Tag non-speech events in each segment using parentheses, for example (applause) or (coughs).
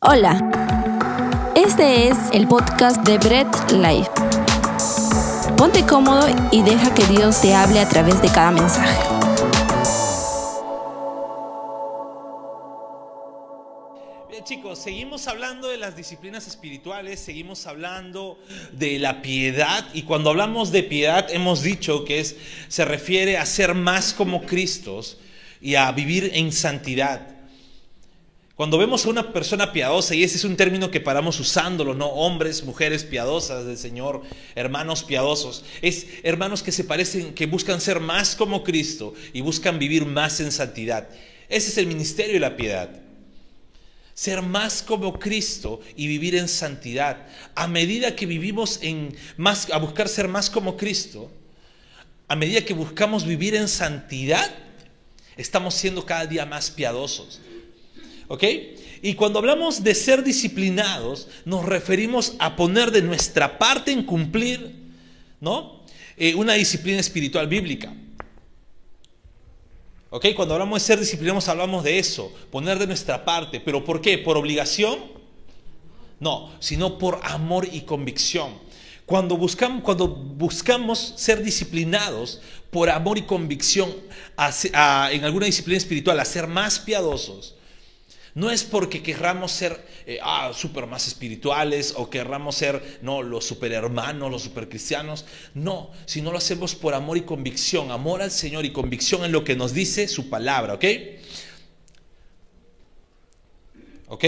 Hola, este es el podcast de Bread Life. Ponte cómodo y deja que Dios te hable a través de cada mensaje. Bien chicos, seguimos hablando de las disciplinas espirituales, seguimos hablando de la piedad y cuando hablamos de piedad hemos dicho que es, se refiere a ser más como Cristos y a vivir en santidad. Cuando vemos a una persona piadosa, y ese es un término que paramos usándolo, ¿no? Hombres, mujeres piadosas del Señor, hermanos piadosos, es hermanos que se parecen, que buscan ser más como Cristo y buscan vivir más en santidad. Ese es el ministerio de la piedad. Ser más como Cristo y vivir en santidad. A medida que vivimos en más, a buscar ser más como Cristo, a medida que buscamos vivir en santidad, estamos siendo cada día más piadosos. ¿Ok? Y cuando hablamos de ser disciplinados, nos referimos a poner de nuestra parte en cumplir, ¿no? Eh, una disciplina espiritual bíblica. ¿Ok? Cuando hablamos de ser disciplinados, hablamos de eso, poner de nuestra parte. ¿Pero por qué? ¿Por obligación? No, sino por amor y convicción. Cuando buscamos, cuando buscamos ser disciplinados por amor y convicción en alguna disciplina espiritual, a ser más piadosos, no es porque querramos ser eh, ah, super más espirituales o querramos ser no, los super hermanos, los super cristianos. No, sino lo hacemos por amor y convicción, amor al Señor y convicción en lo que nos dice su palabra, ¿ok? ¿Ok?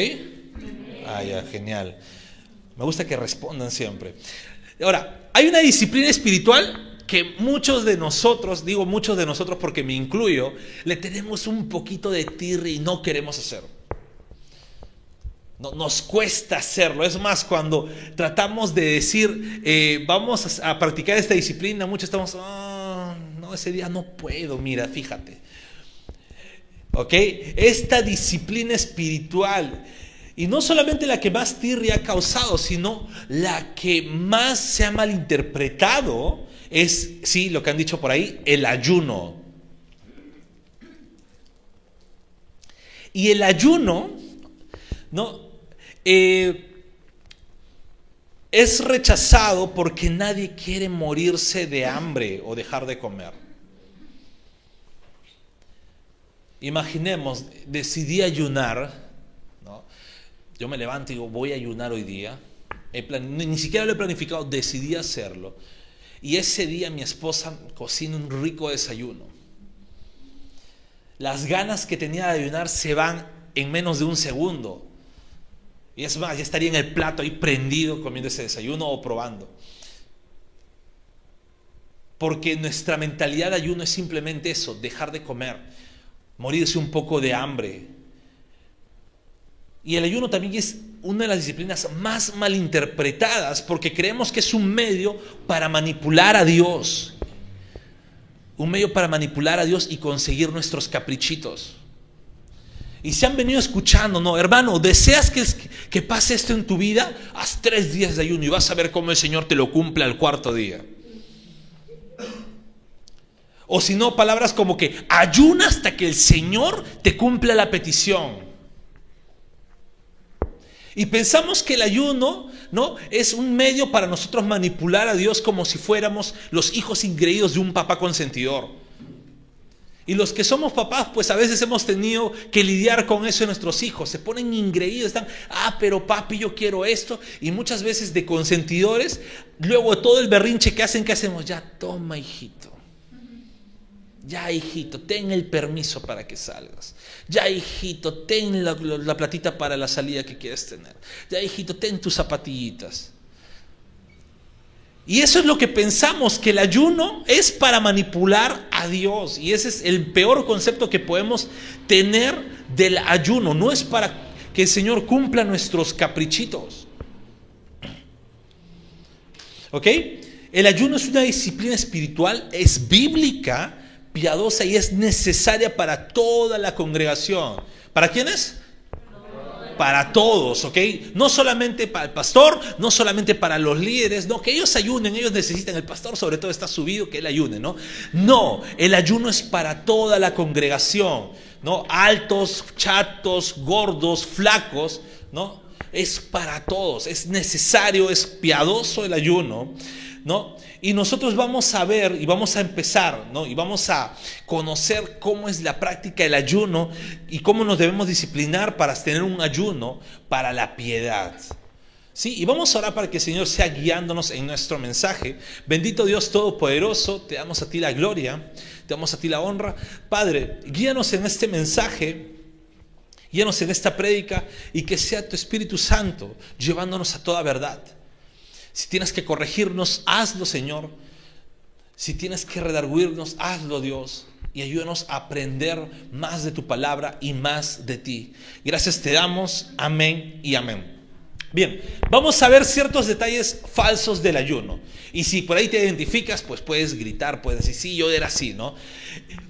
Ah, ya, genial. Me gusta que respondan siempre. Ahora, hay una disciplina espiritual que muchos de nosotros, digo muchos de nosotros porque me incluyo, le tenemos un poquito de tirri y no queremos hacer. No, nos cuesta hacerlo. Es más, cuando tratamos de decir, eh, vamos a, practicar esta disciplina, muchos estamos, ah, no, ese día no puedo, mira, fíjate. ¿Ok? Esta disciplina espiritual, y no solamente la que más tirria ha causado, sino la que más se ha malinterpretado, es, sí, lo que han dicho por ahí, el ayuno. Y el ayuno, ¿no? Eh, es rechazado porque nadie quiere morirse de hambre o dejar de comer. Imaginemos, decidí ayunar, yo me levanto y digo, voy a ayunar hoy día, ni siquiera lo he planificado, decidí hacerlo. Y ese día mi esposa cocina un rico desayuno. Las ganas que tenía de ayunar se van en menos de un segundo. Y es más, ya estaría en el plato ahí prendido comiendo ese desayuno o probando. Porque nuestra mentalidad de ayuno es simplemente eso, dejar de comer, morirse un poco de hambre. Y el ayuno también es una de las disciplinas más malinterpretadas porque creemos que es un medio para manipular a Dios. Un medio para manipular a Dios y conseguir nuestros caprichitos. Y se han venido escuchando, no, hermano, deseas que, que pase esto en tu vida, haz tres días de ayuno y vas a ver cómo el Señor te lo cumple al cuarto día. O si no, palabras como que ayuna hasta que el Señor te cumpla la petición. Y pensamos que el ayuno, ¿no? Es un medio para nosotros manipular a Dios como si fuéramos los hijos ingreídos de un papá consentidor. Y los que somos papás, pues a veces hemos tenido que lidiar con eso en nuestros hijos. Se ponen ingreídos, están, ah, pero papi, yo quiero esto. Y muchas veces de consentidores, luego todo el berrinche que hacen, ¿qué hacemos? Ya, toma, hijito. Ya, hijito, ten el permiso para que salgas. Ya, hijito, ten la, la platita para la salida que quieres tener. Ya, hijito, ten tus zapatillitas. Y eso es lo que pensamos, que el ayuno es para manipular a Dios. Y ese es el peor concepto que podemos tener del ayuno. No es para que el Señor cumpla nuestros caprichitos. ¿Ok? El ayuno es una disciplina espiritual, es bíblica, piadosa y es necesaria para toda la congregación. ¿Para quiénes? Para todos, ¿ok? No solamente para el pastor, no solamente para los líderes, no, que ellos ayunen, ellos necesitan, el pastor sobre todo está subido, que él ayune, ¿no? No, el ayuno es para toda la congregación. ¿no? Altos, chatos, gordos, flacos, ¿no? Es para todos, es necesario, es piadoso el ayuno, ¿no? Y nosotros vamos a ver y vamos a empezar, ¿no? Y vamos a conocer cómo es la práctica del ayuno y cómo nos debemos disciplinar para tener un ayuno para la piedad. Sí, y vamos a orar para que el Señor sea guiándonos en nuestro mensaje. Bendito Dios Todopoderoso, te damos a ti la gloria, te damos a ti la honra. Padre, guíanos en este mensaje, guíanos en esta prédica y que sea tu Espíritu Santo llevándonos a toda verdad. Si tienes que corregirnos, hazlo, Señor. Si tienes que redarguirnos, hazlo, Dios. Y ayúdanos a aprender más de tu palabra y más de ti. Gracias te damos. Amén y amén. Bien, vamos a ver ciertos detalles falsos del ayuno. Y si por ahí te identificas, pues puedes gritar, puedes decir, sí, yo era así, ¿no?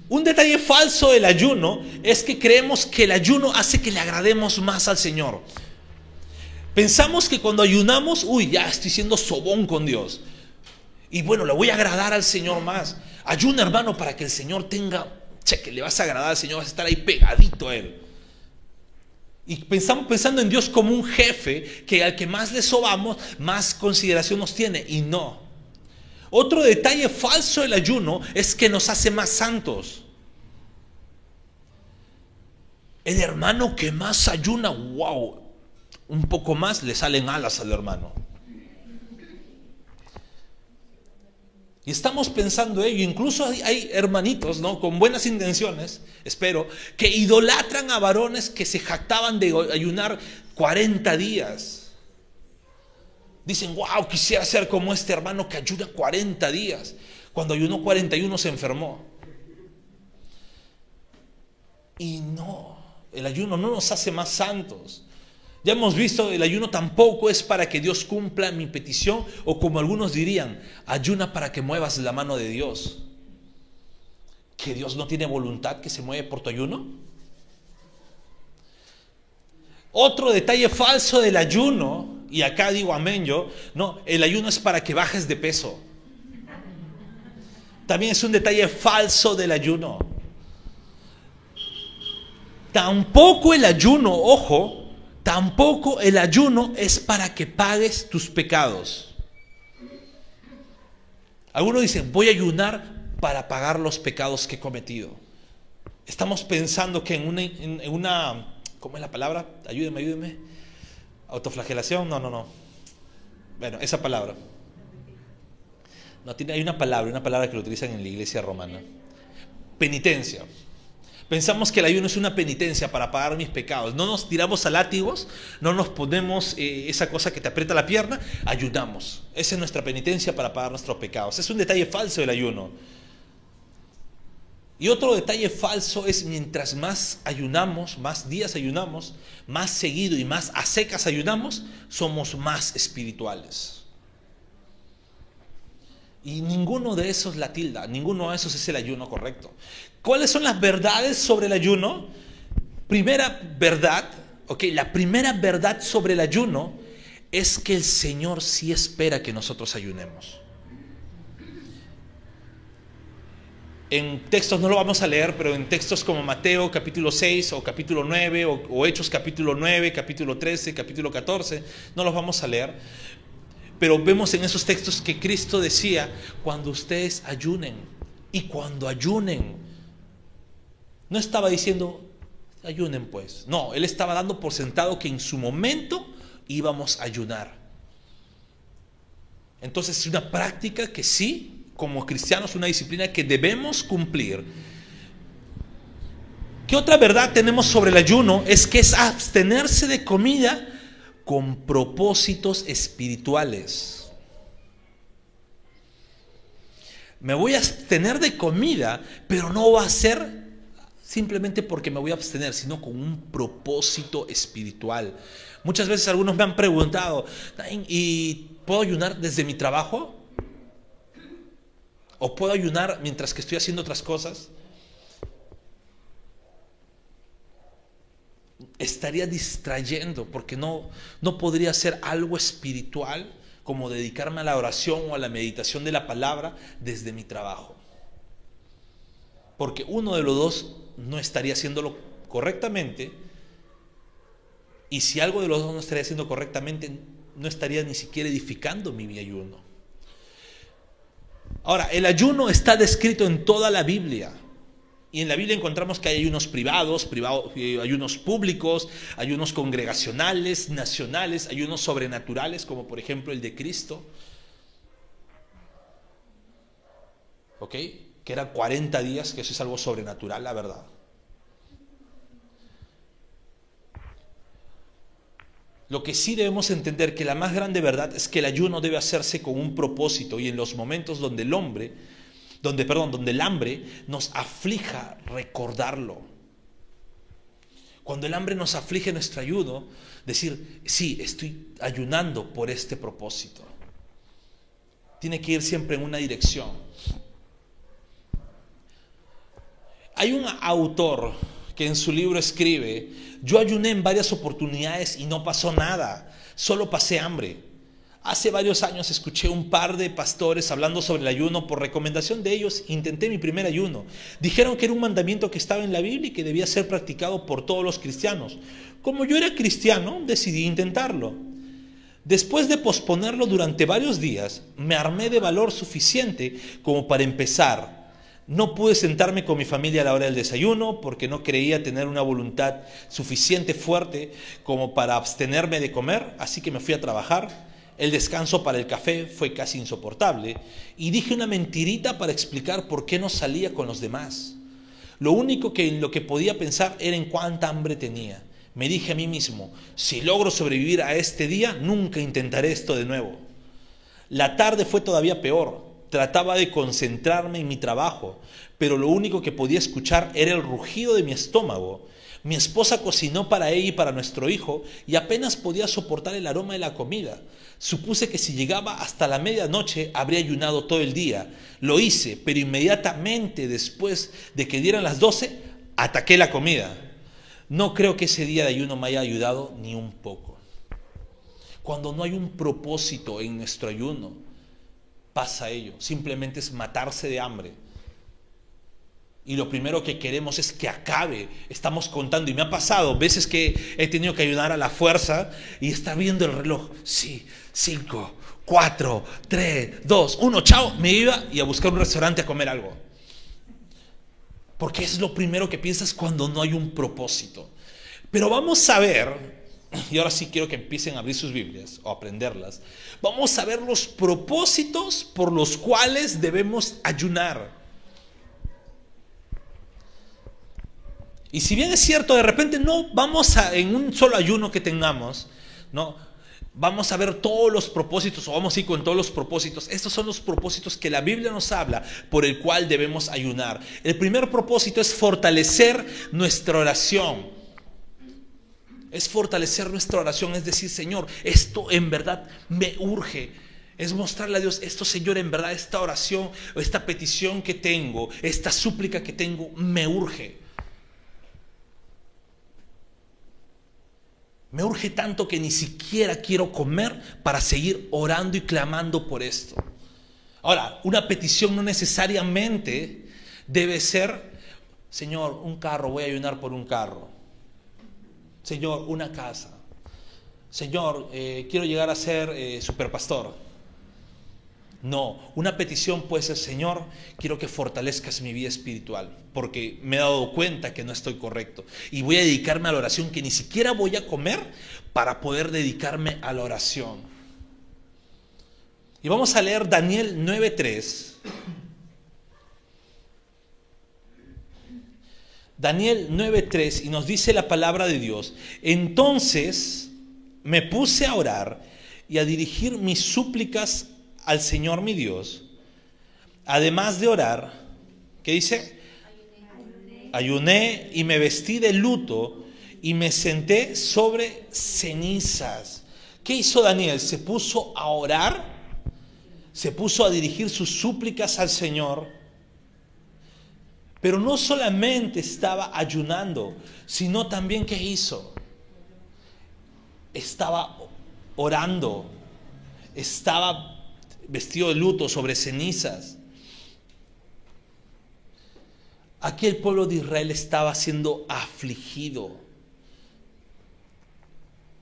Un detalle falso del ayuno es que creemos que el ayuno hace que le agrademos más al Señor. Pensamos que cuando ayunamos, uy, ya estoy siendo sobón con Dios. Y bueno, le voy a agradar al Señor más. Ayuna, hermano, para que el Señor tenga, che, que le vas a agradar al Señor, vas a estar ahí pegadito a Él. Y pensamos pensando en Dios como un jefe que al que más le sobamos, más consideración nos tiene. Y no. Otro detalle falso del ayuno es que nos hace más santos. El hermano que más ayuna, wow, un poco más le salen alas al hermano. Y estamos pensando ello, incluso hay, hermanitos, ¿no? Con buenas intenciones, espero, que idolatran a varones que se jactaban de ayunar 40 días. Dicen, wow, quisiera ser como este hermano que ayuda 40 días. Cuando ayunó 41 se enfermó. Y no, el ayuno no nos hace más santos. Ya hemos visto, el ayuno tampoco es para que Dios cumpla mi petición o como algunos dirían, ayuna para que muevas la mano de Dios. ¿Que Dios no tiene voluntad que se mueve por tu ayuno? Otro detalle falso del ayuno, y acá digo amén yo, no, el ayuno es para que bajes de peso. También es un detalle falso del ayuno. Tampoco el ayuno, ojo, Tampoco el ayuno es para que pagues tus pecados. Algunos dicen, voy a ayunar para pagar los pecados que he cometido. Estamos pensando que en una, ¿cómo es la palabra? Ayúdeme, ayúdeme. Autoflagelación, no, no, no. Bueno, esa palabra. No, tiene, hay una palabra, una palabra que lo utilizan en la iglesia romana. Penitencia. Pensamos que el ayuno es una penitencia para pagar mis pecados. No nos tiramos a látigos, no nos ponemos eh, esa cosa que te aprieta la pierna, ayunamos. Esa es nuestra penitencia para pagar nuestros pecados. Es un detalle falso del ayuno. Y otro detalle falso es mientras más ayunamos, más días ayunamos, más seguido y más a secas ayunamos, somos más espirituales. Y ninguno de esos la tilda, ninguno de esos es el ayuno correcto. ¿Cuáles son las verdades sobre el ayuno? Primera verdad, ok, la primera verdad sobre el ayuno es que el Señor sí espera que nosotros ayunemos. En textos no lo vamos a leer, pero en textos como Mateo capítulo 6 o capítulo 9 o, Hechos capítulo 9, capítulo 13, capítulo 14, no los vamos a leer. Pero vemos en esos textos que Cristo decía, cuando ustedes ayunen y cuando ayunen, no estaba diciendo, ayunen pues. No, él estaba dando por sentado que en su momento íbamos a ayunar. Entonces es una práctica que sí, como cristianos, una disciplina que debemos cumplir. ¿Qué otra verdad tenemos sobre el ayuno? Es que es abstenerse de comida con propósitos espirituales. Me voy a abstener de comida, pero no va a ser simplemente porque me voy a abstener, sino con un propósito espiritual. Muchas veces algunos me han preguntado, ¿y puedo ayunar desde mi trabajo? ¿O puedo ayunar mientras que estoy haciendo otras cosas? Estaría distrayendo porque no, no podría ser algo espiritual como dedicarme a la oración o a la meditación de la palabra desde mi trabajo. Porque uno de los dos no estaría haciéndolo correctamente, y si algo de los dos no estaría haciendo correctamente, no estaría ni siquiera edificando mi ayuno. Ahora, el ayuno está descrito en toda la Biblia. Y en la Biblia encontramos que hay ayunos privados, eh, ayunos públicos, ayunos congregacionales, nacionales, ayunos sobrenaturales, como por ejemplo el de Cristo. ¿Ok? Que eran 40 días, que eso es algo sobrenatural, la verdad. Lo que sí debemos entender que la más grande verdad es que el ayuno debe hacerse con un propósito y en los momentos donde el hombre donde, perdón, donde el hambre nos aflija recordarlo. Cuando el hambre nos aflige nuestro ayuno, decir, sí, estoy ayunando por este propósito. Tiene que ir siempre en una dirección. Hay un autor que en su libro escribe, yo ayuné en varias oportunidades y no pasó nada, solo pasé hambre. Hace varios años escuché un par de pastores hablando sobre el ayuno. Por recomendación de ellos intenté mi primer ayuno. Dijeron que era un mandamiento que estaba en la Biblia y que debía ser practicado por todos los cristianos. Como yo era cristiano, decidí intentarlo. Después de posponerlo durante varios días, me armé de valor suficiente como para empezar. No pude sentarme con mi familia a la hora del desayuno porque no creía tener una voluntad suficiente fuerte como para abstenerme de comer, así que me fui a trabajar. El descanso para el café fue casi insoportable y dije una mentirita para explicar por qué no salía con los demás. Lo único que en lo que podía pensar era en cuánta hambre tenía. Me dije a mí mismo, si logro sobrevivir a este día, nunca intentaré esto de nuevo. La tarde fue todavía peor. Trataba de concentrarme en mi trabajo, pero lo único que podía escuchar era el rugido de mi estómago. Mi esposa cocinó para ella y para nuestro hijo y apenas podía soportar el aroma de la comida. Supuse que si llegaba hasta la medianoche habría ayunado todo el día. Lo hice, pero inmediatamente después de que dieran las doce, ataqué la comida. No creo que ese día de ayuno me haya ayudado ni un poco. Cuando no hay un propósito en nuestro ayuno, pasa ello. Simplemente es matarse de hambre. Y lo primero que queremos es que acabe. Estamos contando. Y me ha pasado veces que he tenido que ayudar a la fuerza y está viendo el reloj. Sí, cinco, cuatro, tres, dos, uno, chao. Me iba y a buscar un restaurante a comer algo. Porque es lo primero que piensas cuando no hay un propósito. Pero vamos a ver, y ahora sí quiero que empiecen a abrir sus Biblias o aprenderlas. Vamos a ver los propósitos por los cuales debemos ayunar. Y si bien es cierto, de repente no vamos a, en un solo ayuno que tengamos, no, vamos a ver todos los propósitos, o vamos a ir con todos los propósitos. Estos son los propósitos que la Biblia nos habla por el cual debemos ayunar. El primer propósito es fortalecer nuestra oración. Es fortalecer nuestra oración, es decir, Señor, esto en verdad me urge. Es mostrarle a Dios, esto Señor, en verdad, esta oración, esta petición que tengo, esta súplica que tengo, me urge. Me urge tanto que ni siquiera quiero comer para seguir orando y clamando por esto. Ahora, una petición no necesariamente debe ser, Señor, un carro, voy a ayunar por un carro. Señor, una casa. Señor, eh, quiero llegar a ser eh, superpastor. No, una petición puede ser, Señor, quiero que fortalezcas mi vida espiritual, porque me he dado cuenta que no estoy correcto. Y voy a dedicarme a la oración, que ni siquiera voy a comer para poder dedicarme a la oración. Y vamos a leer Daniel 9.3. Daniel 9.3 y nos dice la palabra de Dios. Entonces me puse a orar y a dirigir mis súplicas al Señor mi Dios, además de orar, ¿qué dice? Ayuné y me vestí de luto y me senté sobre cenizas. ¿Qué hizo Daniel? Se puso a orar, se puso a dirigir sus súplicas al Señor, pero no solamente estaba ayunando, sino también ¿qué hizo? Estaba orando, estaba vestido de luto sobre cenizas. Aquí el pueblo de Israel estaba siendo afligido.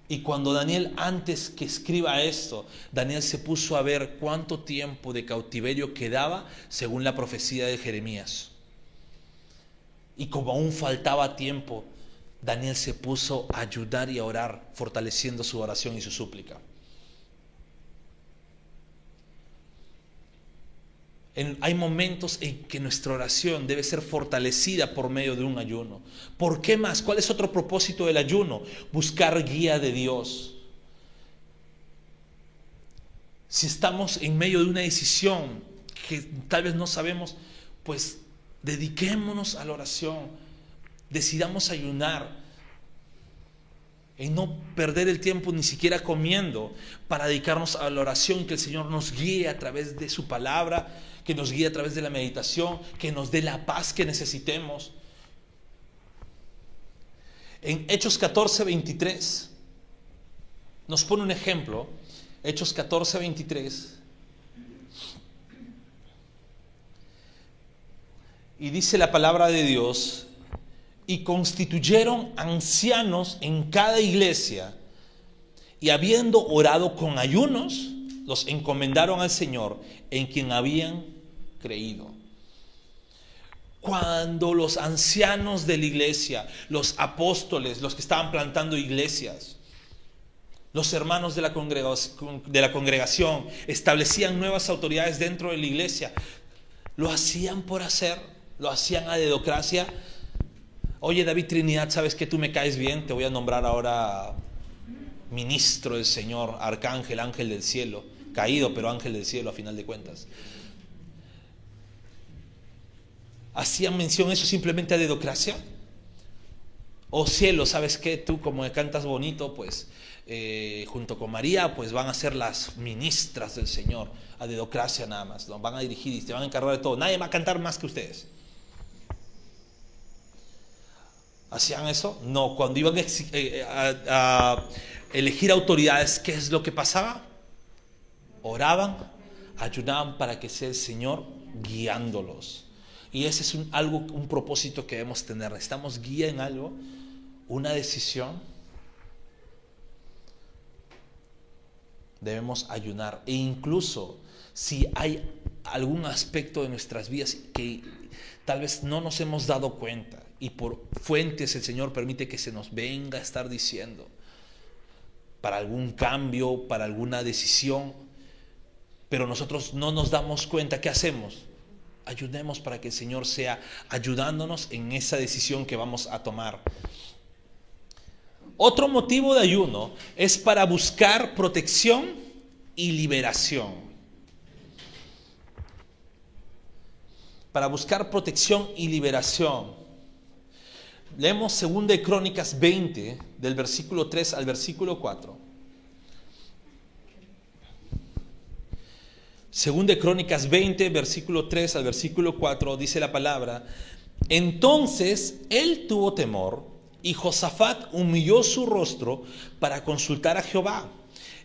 Y cuando Daniel, antes que escriba esto, Daniel se puso a ver cuánto tiempo de cautiverio quedaba según la profecía de Jeremías. Y como aún faltaba tiempo, Daniel se puso a ayudar y a orar, fortaleciendo su oración y su súplica. hay momentos en que nuestra oración debe ser fortalecida por medio de un ayuno. ¿Por qué más? ¿Cuál es otro propósito del ayuno? Buscar guía de Dios. Si estamos en medio de una decisión que tal vez no sabemos, pues dediquémonos a la oración. Decidamos ayunar en no perder el tiempo ni siquiera comiendo para dedicarnos a la oración, que el Señor nos guíe a través de su palabra, que nos guíe a través de la meditación, que nos dé la paz que necesitemos. En Hechos 14, 23 nos pone un ejemplo, Hechos 14, 23. Y dice la palabra de Dios, y constituyeron ancianos en cada iglesia, y habiendo orado con ayunos, los encomendaron al Señor en quien habían creído. Cuando los ancianos de la iglesia, los apóstoles, los que estaban plantando iglesias, los hermanos de la, de la congregación establecían nuevas autoridades dentro de la iglesia, lo hacían por hacer, lo hacían a dedocracia, Oye, David Trinidad, sabes que tú me caes bien, te voy a nombrar ahora ministro del Señor, arcángel, ángel del cielo, caído, pero ángel del cielo a final de cuentas. ¿Hacían mención eso simplemente a dedocracia? O cielo, ¿sabes qué? Tú como cantas bonito, pues eh, junto con María, pues van a ser las ministras del Señor, a dedocracia nada más, ¿no? van a dirigir y se van a encargar de todo. Nadie va a cantar más que ustedes. ¿Hacían eso? No, cuando iban eh, a, elegir autoridades, ¿qué es lo que pasaba? Oraban, ayudaban para que sea el Señor guiándolos. Y ese es un, algo, un propósito que debemos tener. Estamos guía en algo, una decisión. Debemos ayunar. E incluso si hay algún aspecto de nuestras vidas que tal vez no nos hemos dado cuenta y por fuentes el Señor permite que se nos venga a estar diciendo para algún cambio, para alguna decisión, pero nosotros no nos damos cuenta, ¿qué hacemos? Ayudemos para que el Señor sea ayudándonos en esa decisión que vamos a tomar. Otro motivo de ayuno es para buscar protección y liberación. Para buscar protección y liberación. Leemos 2 de Crónicas 20, del versículo 3 al versículo 4. Según de Crónicas 20, versículo 3 al versículo 4, dice la palabra, entonces él tuvo temor y Josafat humilló su rostro para consultar a Jehová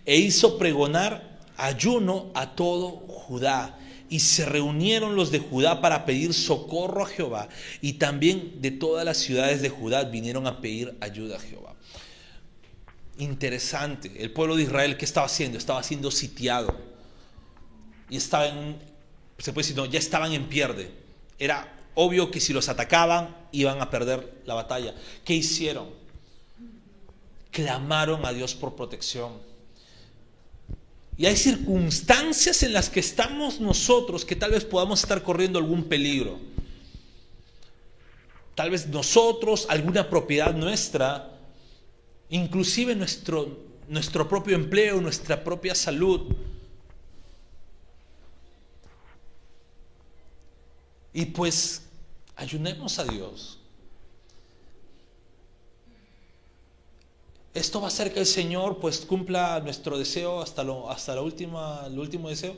e hizo pregonar ayuno a todo Judá y se reunieron los de Judá para pedir socorro a Jehová. Y también de todas las ciudades de Judá vinieron a pedir ayuda a Jehová. Interesante. El pueblo de Israel, ¿qué estaba haciendo? Estaba siendo sitiado. Y estaban, se puede decir, no, ya estaban en pierde. Era obvio que si los atacaban iban a perder la batalla. ¿Qué hicieron? Clamaron a Dios por protección y hay circunstancias en las que estamos nosotros que tal vez podamos estar corriendo algún peligro. Tal vez nosotros, alguna propiedad nuestra, inclusive nuestro, nuestro propio empleo, nuestra propia salud. Y pues ayunemos a Dios. Esto va a hacer que el Señor pues cumpla nuestro deseo hasta, lo, hasta la última, el último deseo.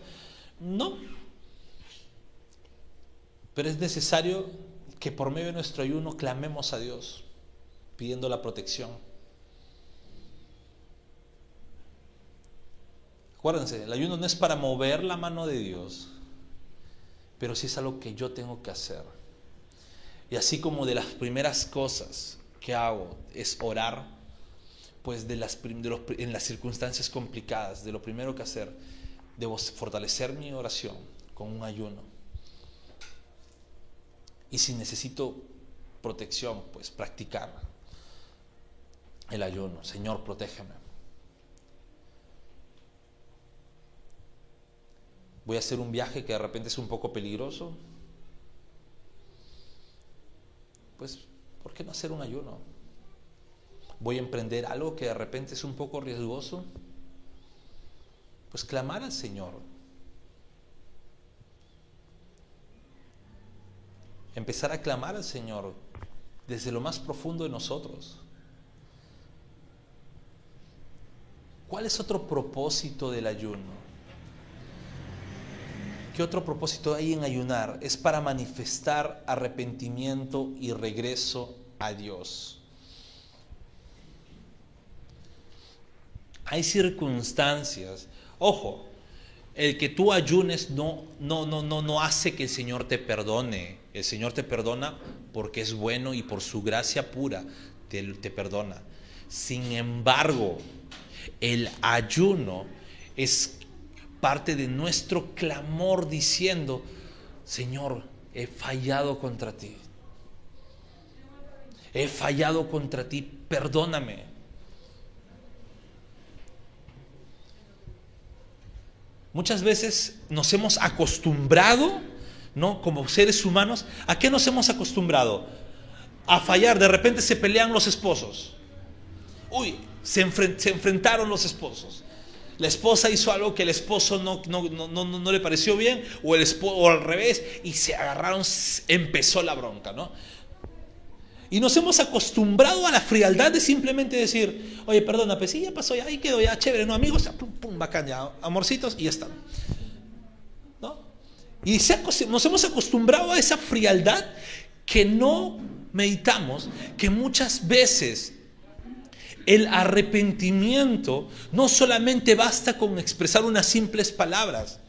No. Pero es necesario que por medio de nuestro ayuno clamemos a Dios, pidiendo la protección. Acuérdense, el ayuno no es para mover la mano de Dios, pero sí es algo que yo tengo que hacer. Y así como de las primeras cosas que hago es orar, pues de las, en las circunstancias complicadas, de lo primero que hacer, debo fortalecer mi oración con un ayuno. Y si necesito protección, pues practicar el ayuno. Señor, protégeme. Voy a hacer un viaje que de repente es un poco peligroso. Pues, ¿por qué no hacer un ayuno? Voy a emprender algo que de repente es un poco riesgoso. Pues clamar al Señor. Empezar a clamar al Señor desde lo más profundo de nosotros. ¿Cuál es otro propósito del ayuno? ¿Qué otro propósito hay en ayunar? Es para manifestar arrepentimiento y regreso a Dios. Hay circunstancias, ojo, el que tú ayunes no, no, no, no, no hace que el Señor te perdone. El Señor te perdona porque es bueno y por su gracia pura te, te perdona. Sin embargo, el ayuno es parte de nuestro clamor diciendo, Señor, he fallado contra ti. He fallado contra ti, perdóname. Muchas veces nos hemos acostumbrado, ¿no? Como seres humanos, ¿a qué nos hemos acostumbrado? A fallar, de repente se pelean los esposos. Uy, se, se enfrentaron los esposos la esposa hizo algo que el esposo no, no, le pareció bien, o, el o al revés, y se agarraron, empezó la bronca, ¿no? Y nos hemos acostumbrado a la frialdad de simplemente decir, oye, perdona, pues sí, ya pasó, ya ahí quedó, ya chévere, ¿no? Amigos, pum, pum, bacán, ya, amorcitos, y ya está. ¿No? Y nos hemos acostumbrado a esa frialdad que no meditamos, que muchas veces el arrepentimiento no solamente basta con expresar unas simples palabras.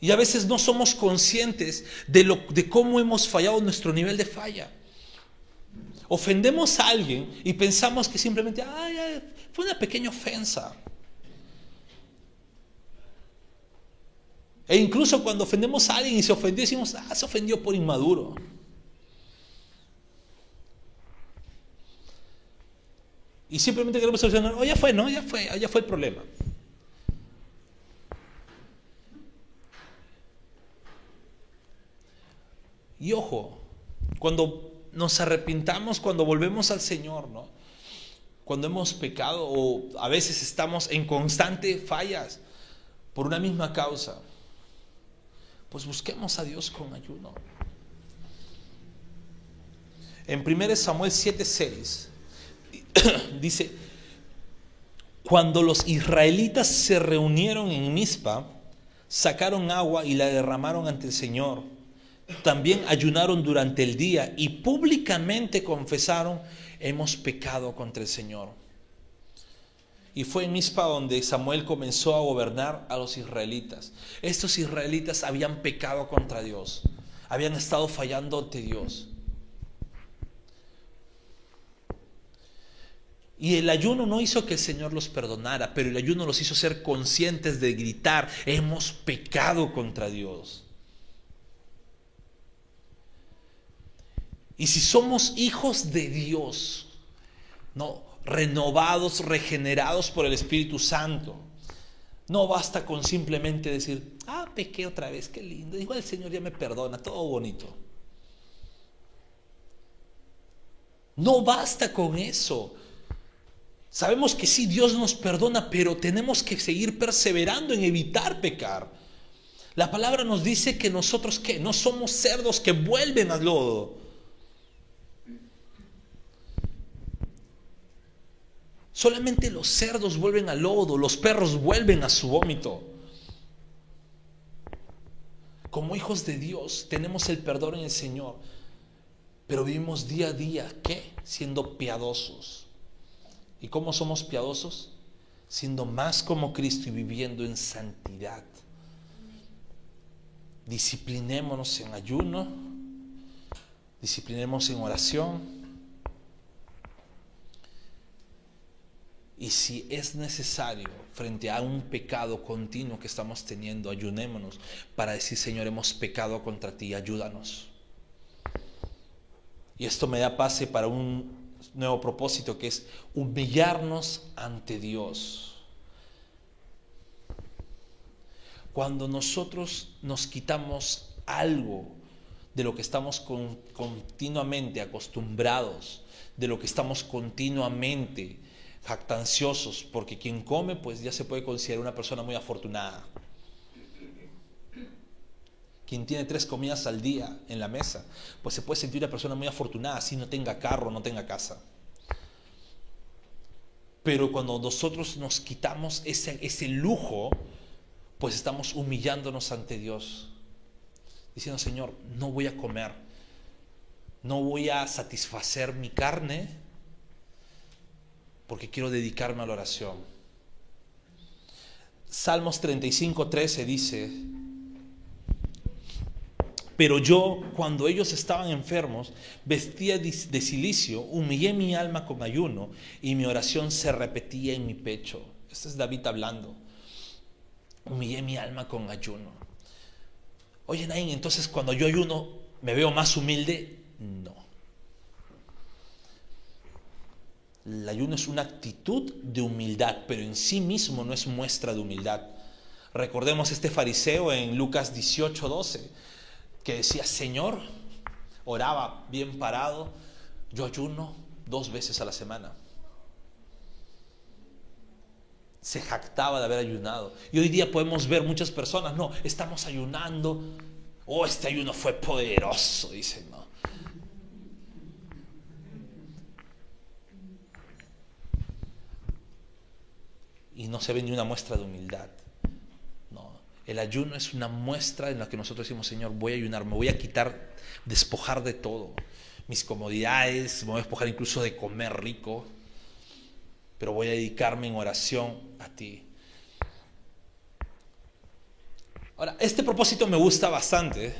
Y a veces no somos conscientes de, lo, de cómo hemos fallado nuestro nivel de falla. Ofendemos a alguien y pensamos que simplemente, ay, fue una pequeña ofensa. E incluso cuando ofendemos a alguien y se ofendió, decimos, ah, se ofendió por inmaduro. Y simplemente queremos solucionar, oh, ya fue, ¿no? Ya fue, ya fue el problema. Y ojo, cuando nos arrepintamos, cuando volvemos al Señor, ¿no? Cuando hemos pecado o a veces estamos en constante fallas por una misma causa, pues busquemos a Dios con ayuno. En 1 Samuel 7:6 (coughs) dice, cuando los israelitas se reunieron en Mizpa, sacaron agua y la derramaron ante el Señor. También ayunaron durante el día y públicamente confesaron, hemos pecado contra el Señor. Y fue en Mizpa donde Samuel comenzó a gobernar a los israelitas. Estos israelitas habían pecado contra Dios, habían estado fallando ante Dios. Y el ayuno no hizo que el Señor los perdonara, pero el ayuno los hizo ser conscientes de gritar, hemos pecado contra Dios. Y si somos hijos de Dios, no, renovados, regenerados por el Espíritu Santo, no basta con simplemente decir, ah, pequé otra vez, qué lindo, igual el Señor ya me perdona, todo bonito. No basta con eso. Sabemos que sí, Dios nos perdona, pero tenemos que seguir perseverando en evitar pecar. La palabra nos dice que nosotros que no somos cerdos que vuelven al lodo. Solamente los cerdos vuelven al lodo, los perros vuelven a su vómito. Como hijos de Dios tenemos el perdón en el Señor, pero vivimos día a día, ¿qué? Siendo piadosos. ¿Y cómo somos piadosos? Siendo más como Cristo y viviendo en santidad. disciplinémonos en ayuno, disciplinémonos en oración. Y si es necesario, frente a un pecado continuo que estamos teniendo, ayunémonos para decir, Señor, hemos pecado contra ti, ayúdanos. Y esto me da pase para un nuevo propósito que es humillarnos ante Dios. Cuando nosotros nos quitamos algo de lo que estamos continuamente acostumbrados, de lo que estamos continuamente jactanciosos, porque quien come pues ya se puede considerar una persona muy afortunada. Quien tiene tres comidas al día en la mesa, pues se puede sentir una persona muy afortunada, si no tenga carro, no tenga casa. Pero cuando nosotros nos quitamos ese, ese lujo, pues estamos humillándonos ante Dios, diciendo, Señor, no voy a comer, no voy a satisfacer mi carne, porque quiero dedicarme a la oración. Salmos 35, 13 dice, pero yo, cuando ellos estaban enfermos, vestía de silicio, humillé mi alma con ayuno y mi oración se repetía en mi pecho. Este es David hablando humillé mi alma con ayuno. Oye, Nain, entonces cuando yo ayuno, ¿me veo más humilde? No. El ayuno es una actitud de humildad, pero en sí mismo no es muestra de humildad. Recordemos este fariseo en Lucas 18, 12, que decía, Señor, oraba bien parado, yo ayuno dos veces a la semana se jactaba de haber ayunado. Y hoy día podemos ver muchas personas, no, estamos ayunando, oh, este ayuno fue poderoso, dicen. Y no se ve ni una muestra de humildad. No, el ayuno es una muestra en la que nosotros decimos, Señor, voy a ayunar, me voy a quitar, despojar de todo, mis comodidades, me voy a despojar incluso de comer rico, pero voy a dedicarme en oración a ti. Ahora, este propósito me gusta bastante.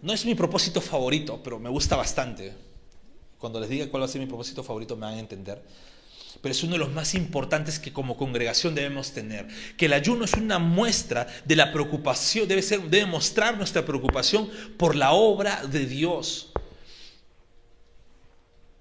No es mi propósito favorito, pero me gusta bastante. Cuando les diga cuál va a ser mi propósito favorito me van a entender. Pero es uno de los más importantes que como congregación debemos tener. Que el ayuno es una muestra de la preocupación, debe, ser, debe mostrar nuestra preocupación por la obra de Dios.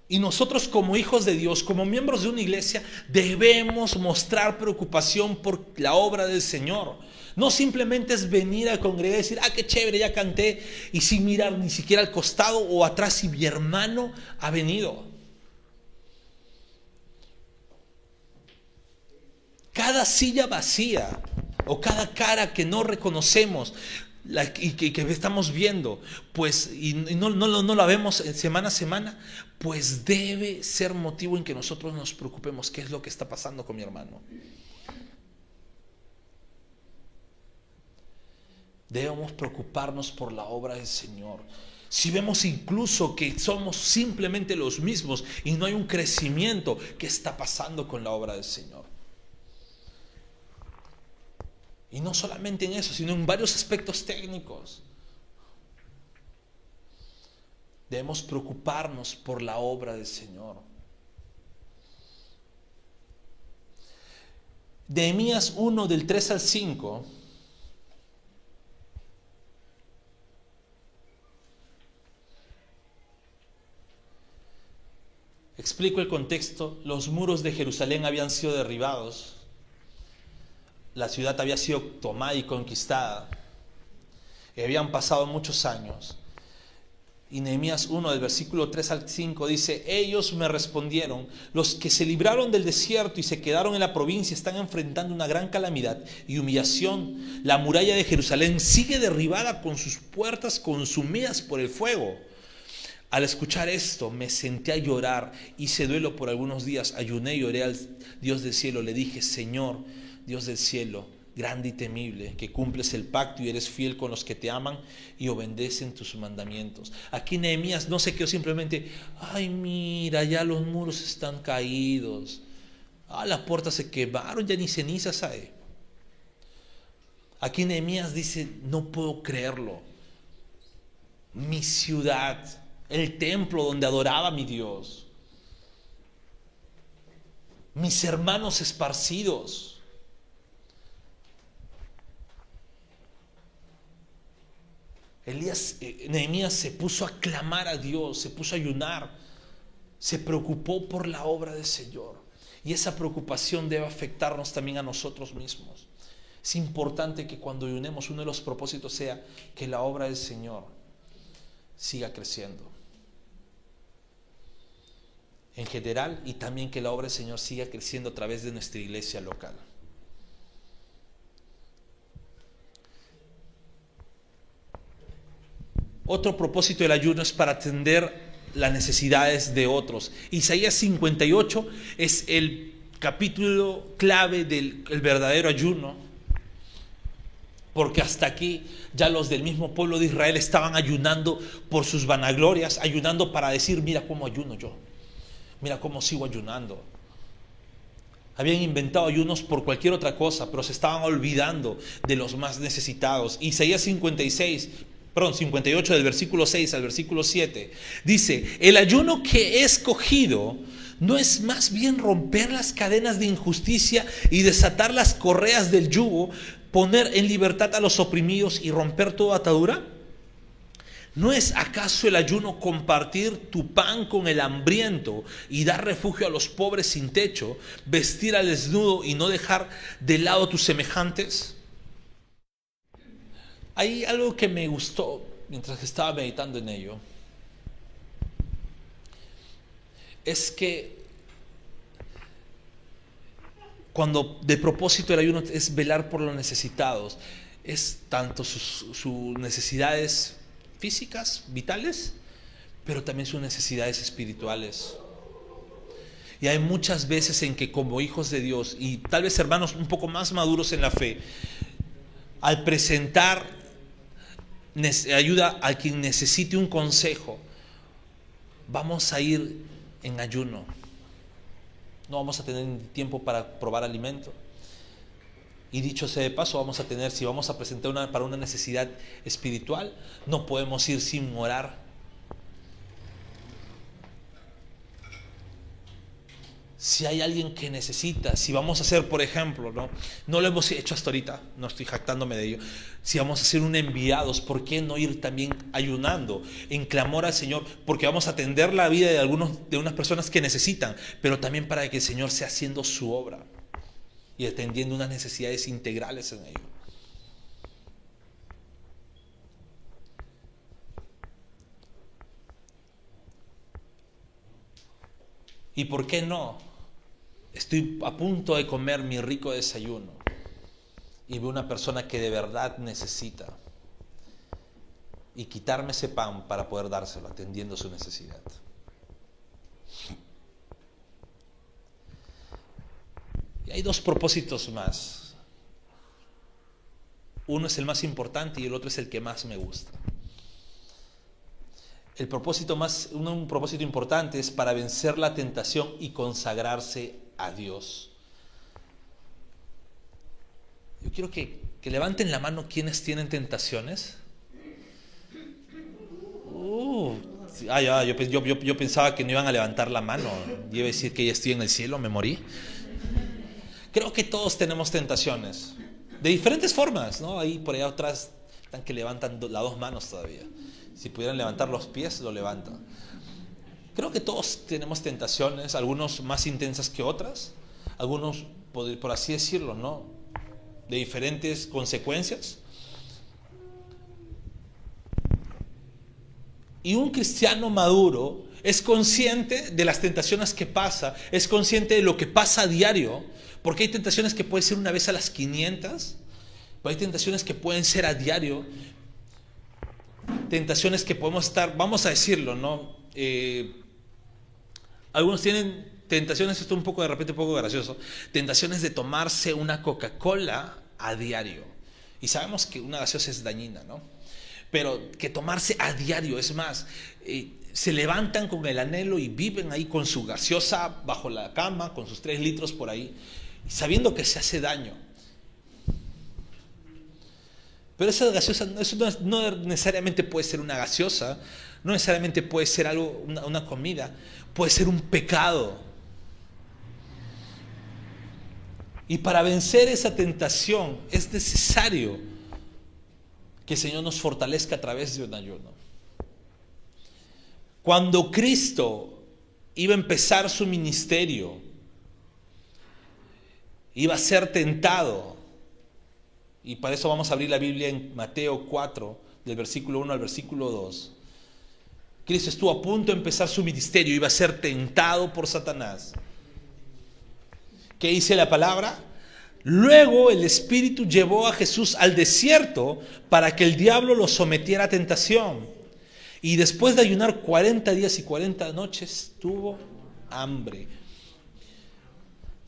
Y nosotros como hijos de Dios, como miembros de una iglesia, debemos mostrar preocupación por la obra del Señor. No simplemente es venir a congregar y decir, ah, qué chévere, ya canté, y sin mirar ni siquiera al costado o atrás si mi hermano ha venido. Cada silla vacía o cada cara que no reconocemos y que, estamos viendo, pues, y no, no, no la vemos semana a semana, pues debe ser motivo en que nosotros nos preocupemos qué es lo que está pasando con mi hermano. Debemos preocuparnos por la obra del Señor. Si vemos incluso que somos simplemente los mismos y no hay un crecimiento, ¿qué está pasando con la obra del Señor? Y no solamente en eso, sino en varios aspectos técnicos. Debemos preocuparnos por la obra del Señor. Nehemías 1 del 3 al 5. Explico el contexto. Los muros de Jerusalén habían sido derribados. La ciudad había sido tomada y conquistada. Y habían pasado muchos años. Y Nehemías 1 del versículo 3 al 5 dice, ellos me respondieron, los que se libraron del desierto y se quedaron en la provincia están enfrentando una gran calamidad y humillación. La muralla de Jerusalén sigue derribada con sus puertas consumidas por el fuego. Al escuchar esto me senté a llorar, hice duelo por algunos días, ayuné y oré al Dios del cielo, le dije, Señor, Dios del cielo, grande y temible, que cumples el pacto y eres fiel con los que te aman y obedecen tus mandamientos. Aquí Nehemías no se quedó simplemente, ay mira, ya los muros están caídos, ah, las puertas se quemaron, ya ni cenizas hay. Aquí Nehemías dice, no puedo creerlo. Mi ciudad, el templo donde adoraba mi Dios, mis hermanos esparcidos. Elías, eh, Nehemías se puso a clamar a Dios, se puso a ayunar, se preocupó por la obra del Señor. Y esa preocupación debe afectarnos también a nosotros mismos. Es importante que cuando ayunemos uno de los propósitos sea que la obra del Señor siga creciendo. En general y también que la obra del Señor siga creciendo a través de nuestra iglesia local. Otro propósito del ayuno es para atender las necesidades de otros. Isaías 58 es el capítulo clave del verdadero ayuno, porque hasta aquí ya los del mismo pueblo de Israel estaban ayunando por sus vanaglorias, ayunando para decir, mira cómo ayuno yo, mira cómo sigo ayunando. Habían inventado ayunos por cualquier otra cosa, pero se estaban olvidando de los más necesitados. Isaías 56, perdón, 58 del versículo 6 al versículo 7, dice, el ayuno que he escogido no es más bien romper las cadenas de injusticia y desatar las correas del yugo, poner en libertad a los oprimidos y romper toda atadura. ¿No es acaso el ayuno compartir tu pan con el hambriento y dar refugio a los pobres sin techo, vestir al desnudo y no dejar de lado a tus semejantes? Hay algo que me gustó mientras estaba meditando en ello. Es que cuando de propósito el ayuno es velar por los necesitados, es tanto sus, necesidades físicas, vitales, pero también sus necesidades espirituales. Y hay muchas veces en que como hijos de Dios y tal vez hermanos un poco más maduros en la fe, al presentar ayuda a quien necesite un consejo, vamos a ir en ayuno. No vamos a tener tiempo para probar alimento. Y dicho sea de paso, vamos a tener, si vamos a presentar una, para una necesidad espiritual, no podemos ir sin orar si hay alguien que necesita, si vamos a hacer, por ejemplo, ¿no? no lo hemos hecho hasta ahorita, no estoy jactándome de ello, si vamos a hacer un enviados, ¿por qué no ir también ayunando en clamor al Señor? Porque vamos a atender la vida de algunos de unas personas que necesitan, pero también para que el Señor sea haciendo su obra y atendiendo unas necesidades integrales en ello. ¿Y por qué no? Estoy a punto de comer mi rico desayuno y veo una persona que de verdad necesita y quitarme ese pan para poder dárselo atendiendo su necesidad. Y hay dos propósitos más. Uno es el más importante y el otro es el que más me gusta. El propósito más, un propósito importante es para vencer la tentación y consagrarse a Dios. Yo quiero que, levanten la mano quienes tienen tentaciones. Uh, ah, yo, yo, pensaba que no iban a levantar la mano. Yo iba a decir que ya estoy en el cielo, me morí. Creo que todos tenemos tentaciones. De diferentes formas, ¿no? Ahí por allá atrás están que levantan las dos manos todavía. Si pudieran levantar los pies, lo levantan. Creo que todos tenemos tentaciones, algunos más intensas que otras, algunos, por, así decirlo, ¿no? De diferentes consecuencias. Y un cristiano maduro es consciente de las tentaciones que pasa, es consciente de lo que pasa a diario, porque hay tentaciones que pueden ser una vez a las 500, pero hay tentaciones que pueden ser a diario, tentaciones que podemos estar, vamos a decirlo, ¿no? Eh, algunos tienen tentaciones, esto es un poco de repente un poco gracioso, tentaciones de tomarse una Coca-Cola a diario. Y sabemos que una gaseosa es dañina, ¿no? Pero que tomarse a diario, es más, eh, se levantan con el anhelo y viven ahí con su gaseosa bajo la cama, con sus tres litros por ahí, sabiendo que se hace daño. Pero esa gaseosa, eso no, necesariamente puede ser una gaseosa, no necesariamente puede ser algo, una comida, puede ser un pecado. Y para vencer esa tentación es necesario que el Señor nos fortalezca a través de un ayuno. Cuando Cristo iba a empezar su ministerio, iba a ser tentado, y para eso vamos a abrir la Biblia en Mateo 4, del versículo 1 al versículo 2. Cristo estuvo a punto de empezar su ministerio, iba a ser tentado por Satanás. ¿Qué dice la palabra? Luego el Espíritu llevó a Jesús al desierto para que el diablo lo sometiera a tentación. Y después de ayunar 40 días y 40 noches, tuvo hambre.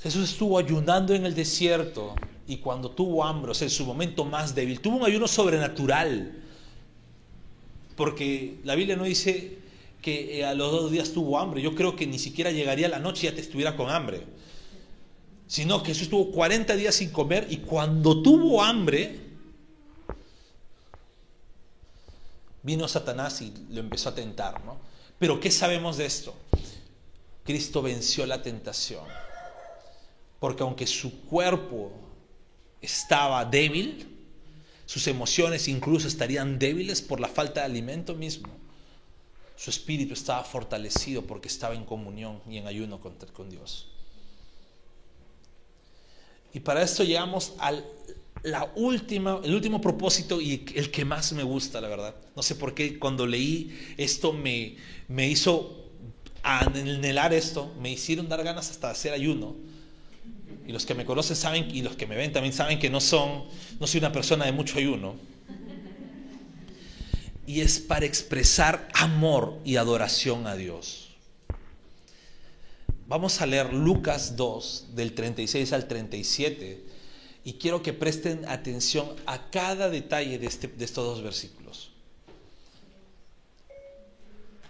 Jesús estuvo ayunando en el desierto y cuando tuvo hambre, o sea, en su momento más débil, tuvo un ayuno sobrenatural. Porque la Biblia no dice que eh, a los dos días tuvo hambre. Yo creo que ni siquiera llegaría la noche y ya te estuviera con hambre. Sino que Jesús tuvo 40 días sin comer y cuando tuvo hambre, vino Satanás y lo empezó a tentar, ¿no? Pero ¿qué sabemos de esto? Cristo venció la tentación. Porque aunque su cuerpo estaba débil, sus emociones incluso estarían débiles por la falta de alimento mismo. Su espíritu estaba fortalecido porque estaba en comunión y en ayuno con, con Dios. Y para esto llegamos al la última, el último propósito y el que más me gusta, la verdad. No sé por qué cuando leí esto me, me hizo anhelar esto, me hicieron dar ganas hasta hacer ayuno. Y los que me conocen saben, y los que me ven también saben que no son, no soy una persona de mucho ayuno. Y es para expresar amor y adoración a Dios. Vamos a leer Lucas 2, del 36 al 37 y quiero que presten atención a cada detalle de, este, de estos dos versículos.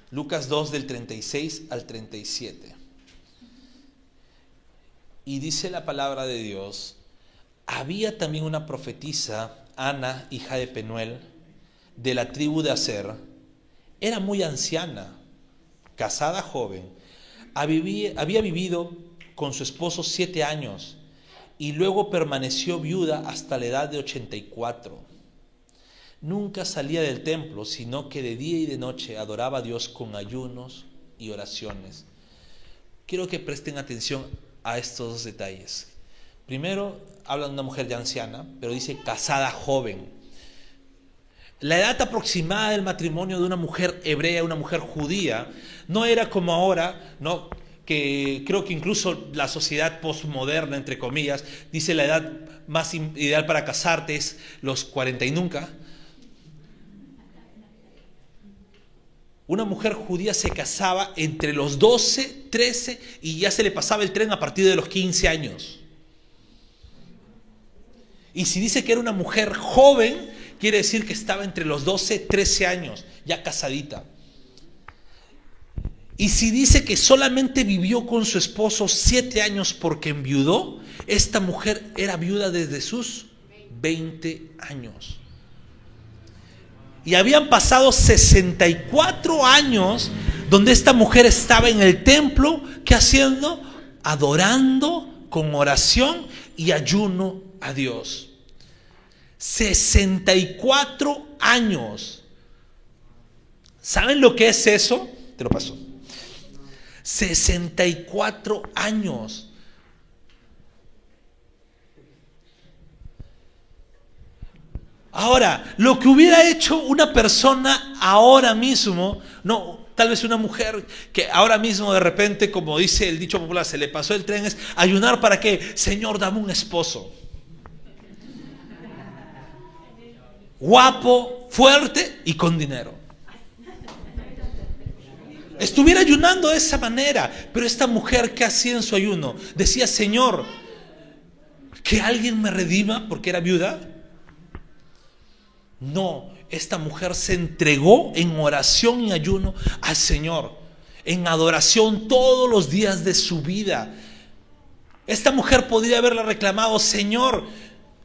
Lucas 2 del 36 al 37. Y dice la palabra de Dios, había también una profetisa, Ana, hija de Penuel, de la tribu de Aser, era muy anciana, casada joven, había vivido con su esposo siete años y luego permaneció viuda hasta la edad de 84. Nunca salía del templo, sino que de día y de noche adoraba a Dios con ayunos y oraciones. Quiero que presten atención a estos dos detalles. Primero, habla de una mujer ya anciana, pero dice casada joven. La edad aproximada del matrimonio de una mujer hebrea, una mujer judía, no era como ahora, no que creo que incluso la sociedad postmoderna, entre comillas, dice la edad más ideal para casarte es los 40 y nunca. Una mujer judía se casaba entre los 12, 13 y ya se le pasaba el tren a partir de los 15 años. Y si dice que era una mujer joven, quiere decir que estaba entre los 12, 13 años, ya casadita. Y si dice que solamente vivió con su esposo siete años porque enviudó, esta mujer era viuda desde sus 20 años. Y habían pasado 64 años donde esta mujer estaba en el templo, ¿qué haciendo? Adorando con oración y ayuno a Dios. 64 años. ¿Saben lo que es eso? Te lo paso. 64 años. Ahora, lo que hubiera hecho una persona ahora mismo, no, tal vez una mujer que ahora mismo de repente, como dice el dicho popular, se le pasó el tren, es ayunar para que, Señor, dame un esposo. Guapo, fuerte y con dinero estuviera ayunando de esa manera. Pero esta mujer que hacía en su ayuno decía, Señor, que alguien me redima porque era viuda. No, esta mujer se entregó en oración y ayuno al Señor, en adoración todos los días de su vida. Esta mujer podría haberle reclamado, Señor,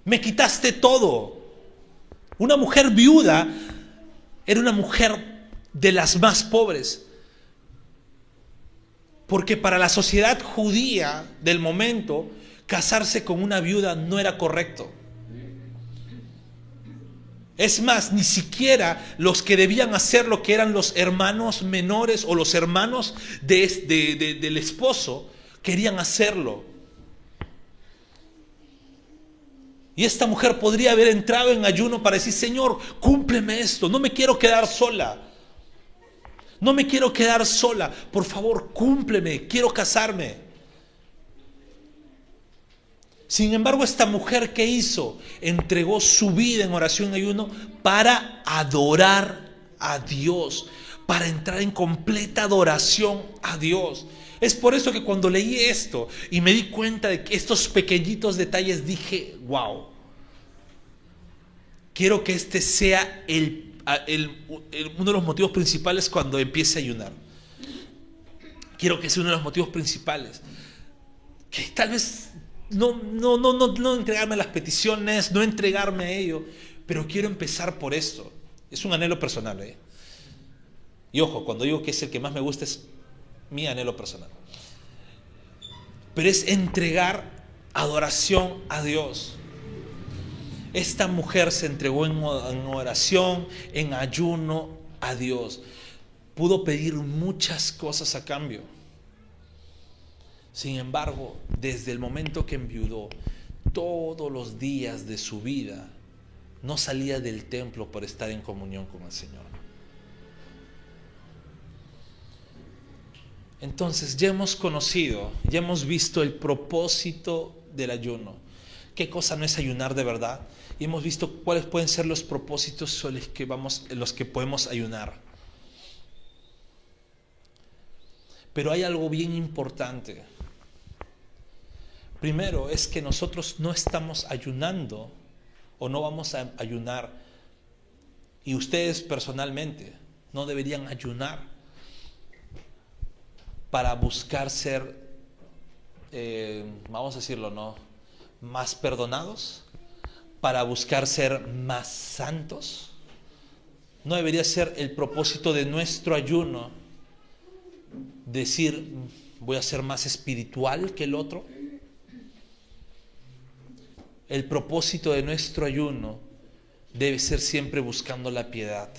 me quitaste todo. Una mujer viuda era una mujer de las más pobres. Porque para la sociedad judía del momento, casarse con una viuda no era correcto. Es más, ni siquiera los que debían hacer lo que eran los hermanos menores o los hermanos del esposo querían hacerlo. Y esta mujer podría haber entrado en ayuno para decir, Señor, cúmpleme esto, no me quiero quedar sola. No me quiero quedar sola, por favor, cúmpleme, quiero casarme. Sin embargo, esta mujer que hizo, entregó su vida en oración y ayuno para adorar a Dios, para entrar en completa adoración a Dios. Es por eso que cuando leí esto y me di cuenta de que estos pequeñitos detalles dije, wow, quiero que este sea el, uno de los motivos principales cuando empiece a ayunar. Quiero que sea uno de los motivos principales. Que tal vez no, no, no, no, no entregarme las peticiones, no entregarme a ello, pero quiero empezar por esto. Es un anhelo personal. ¿eh? Y ojo, cuando digo que es el que más me gusta es mi anhelo personal. Pero es entregar adoración a Dios. Esta mujer se entregó en oración, en ayuno a Dios. Pudo pedir muchas cosas a cambio. Sin embargo, desde el momento que enviudó, todos los días de su vida, no salía del templo por estar en comunión con el Señor. Entonces ya hemos conocido, ya hemos visto el propósito del ayuno. ¿Qué cosa no es ayunar de verdad? Y hemos visto cuáles pueden ser los propósitos los que, vamos, los que podemos ayunar. Pero hay algo bien importante Primero es que nosotros no estamos ayunando o no vamos a ayunar. Y ustedes personalmente no deberían ayunar para buscar ser, eh, vamos a decirlo, ¿no? Más perdonados, para buscar ser más santos. No debería ser el propósito de nuestro ayuno decir, voy a ser más espiritual que el otro el propósito de nuestro ayuno debe ser siempre buscando la piedad.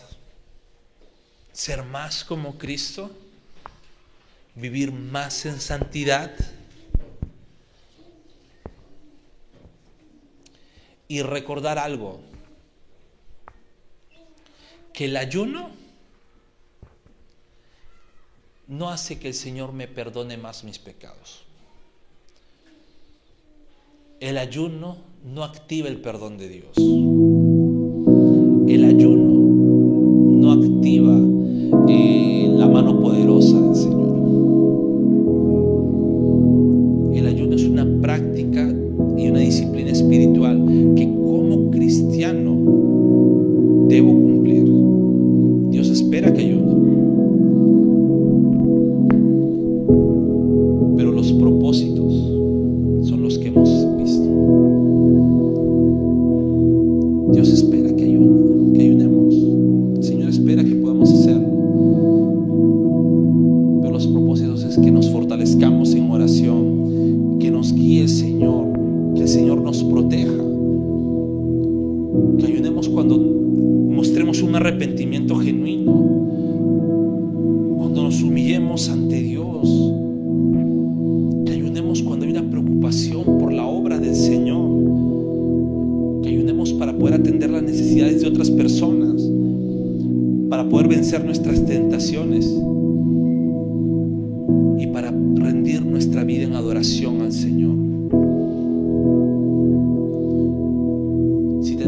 Ser más como Cristo, vivir más en santidad y recordar algo, que el ayuno no hace que el Señor me perdone más mis pecados. El ayuno no activa el perdón de Dios.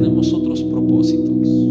Tenemos otros propósitos,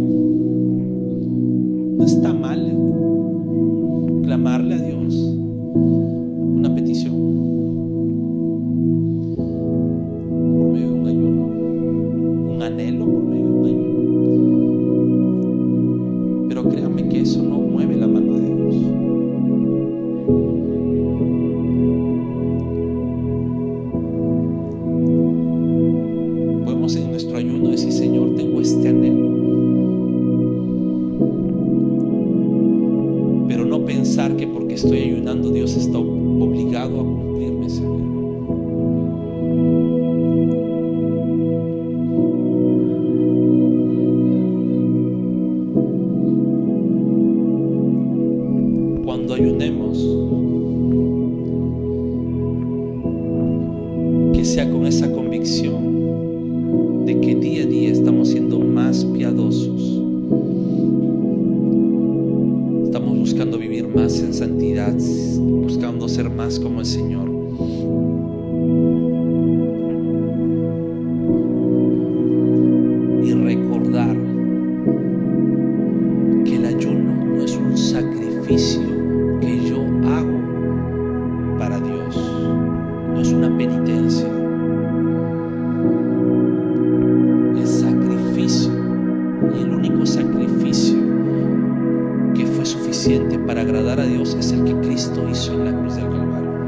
para agradar a Dios es el que Cristo hizo en la cruz del Calvario.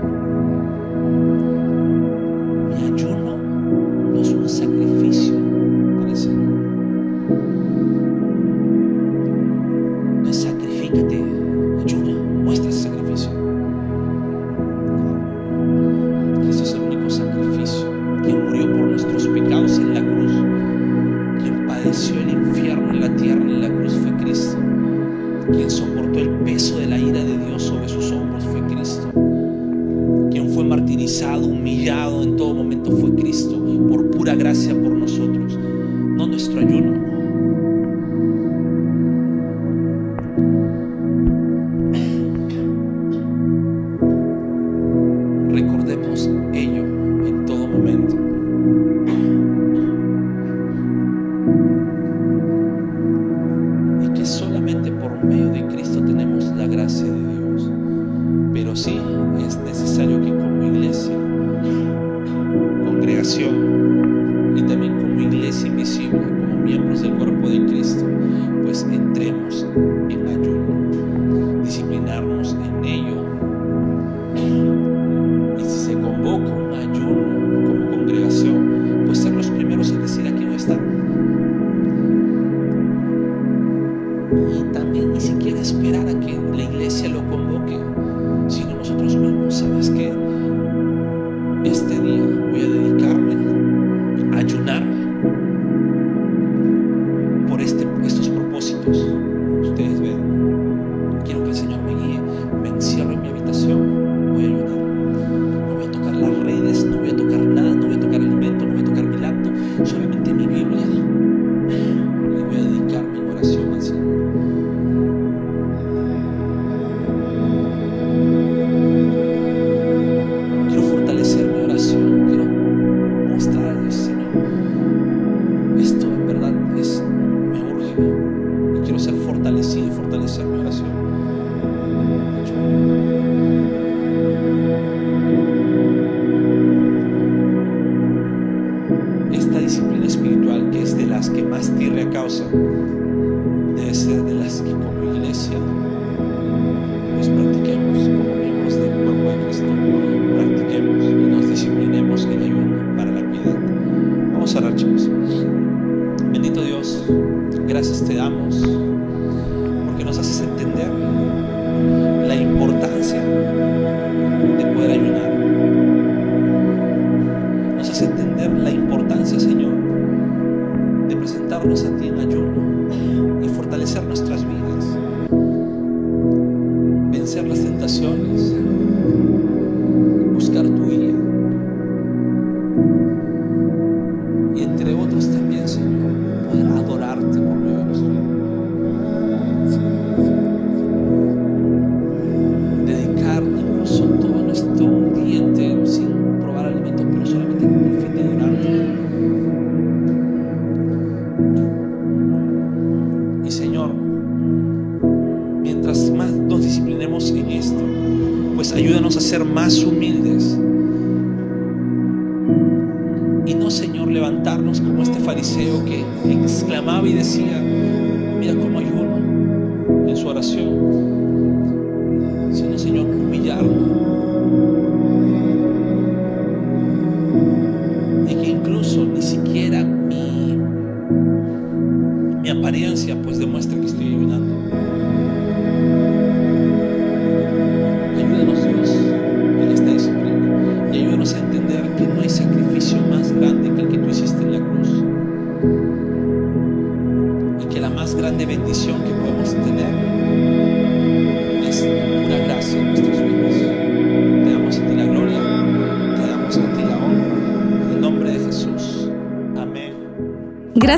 este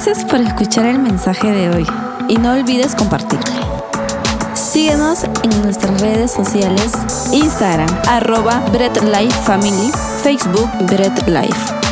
Gracias por escuchar el mensaje de hoy y no olvides compartirlo. Síguenos en nuestras redes sociales, Instagram, arroba Bread Life Family, Facebook Bread Life.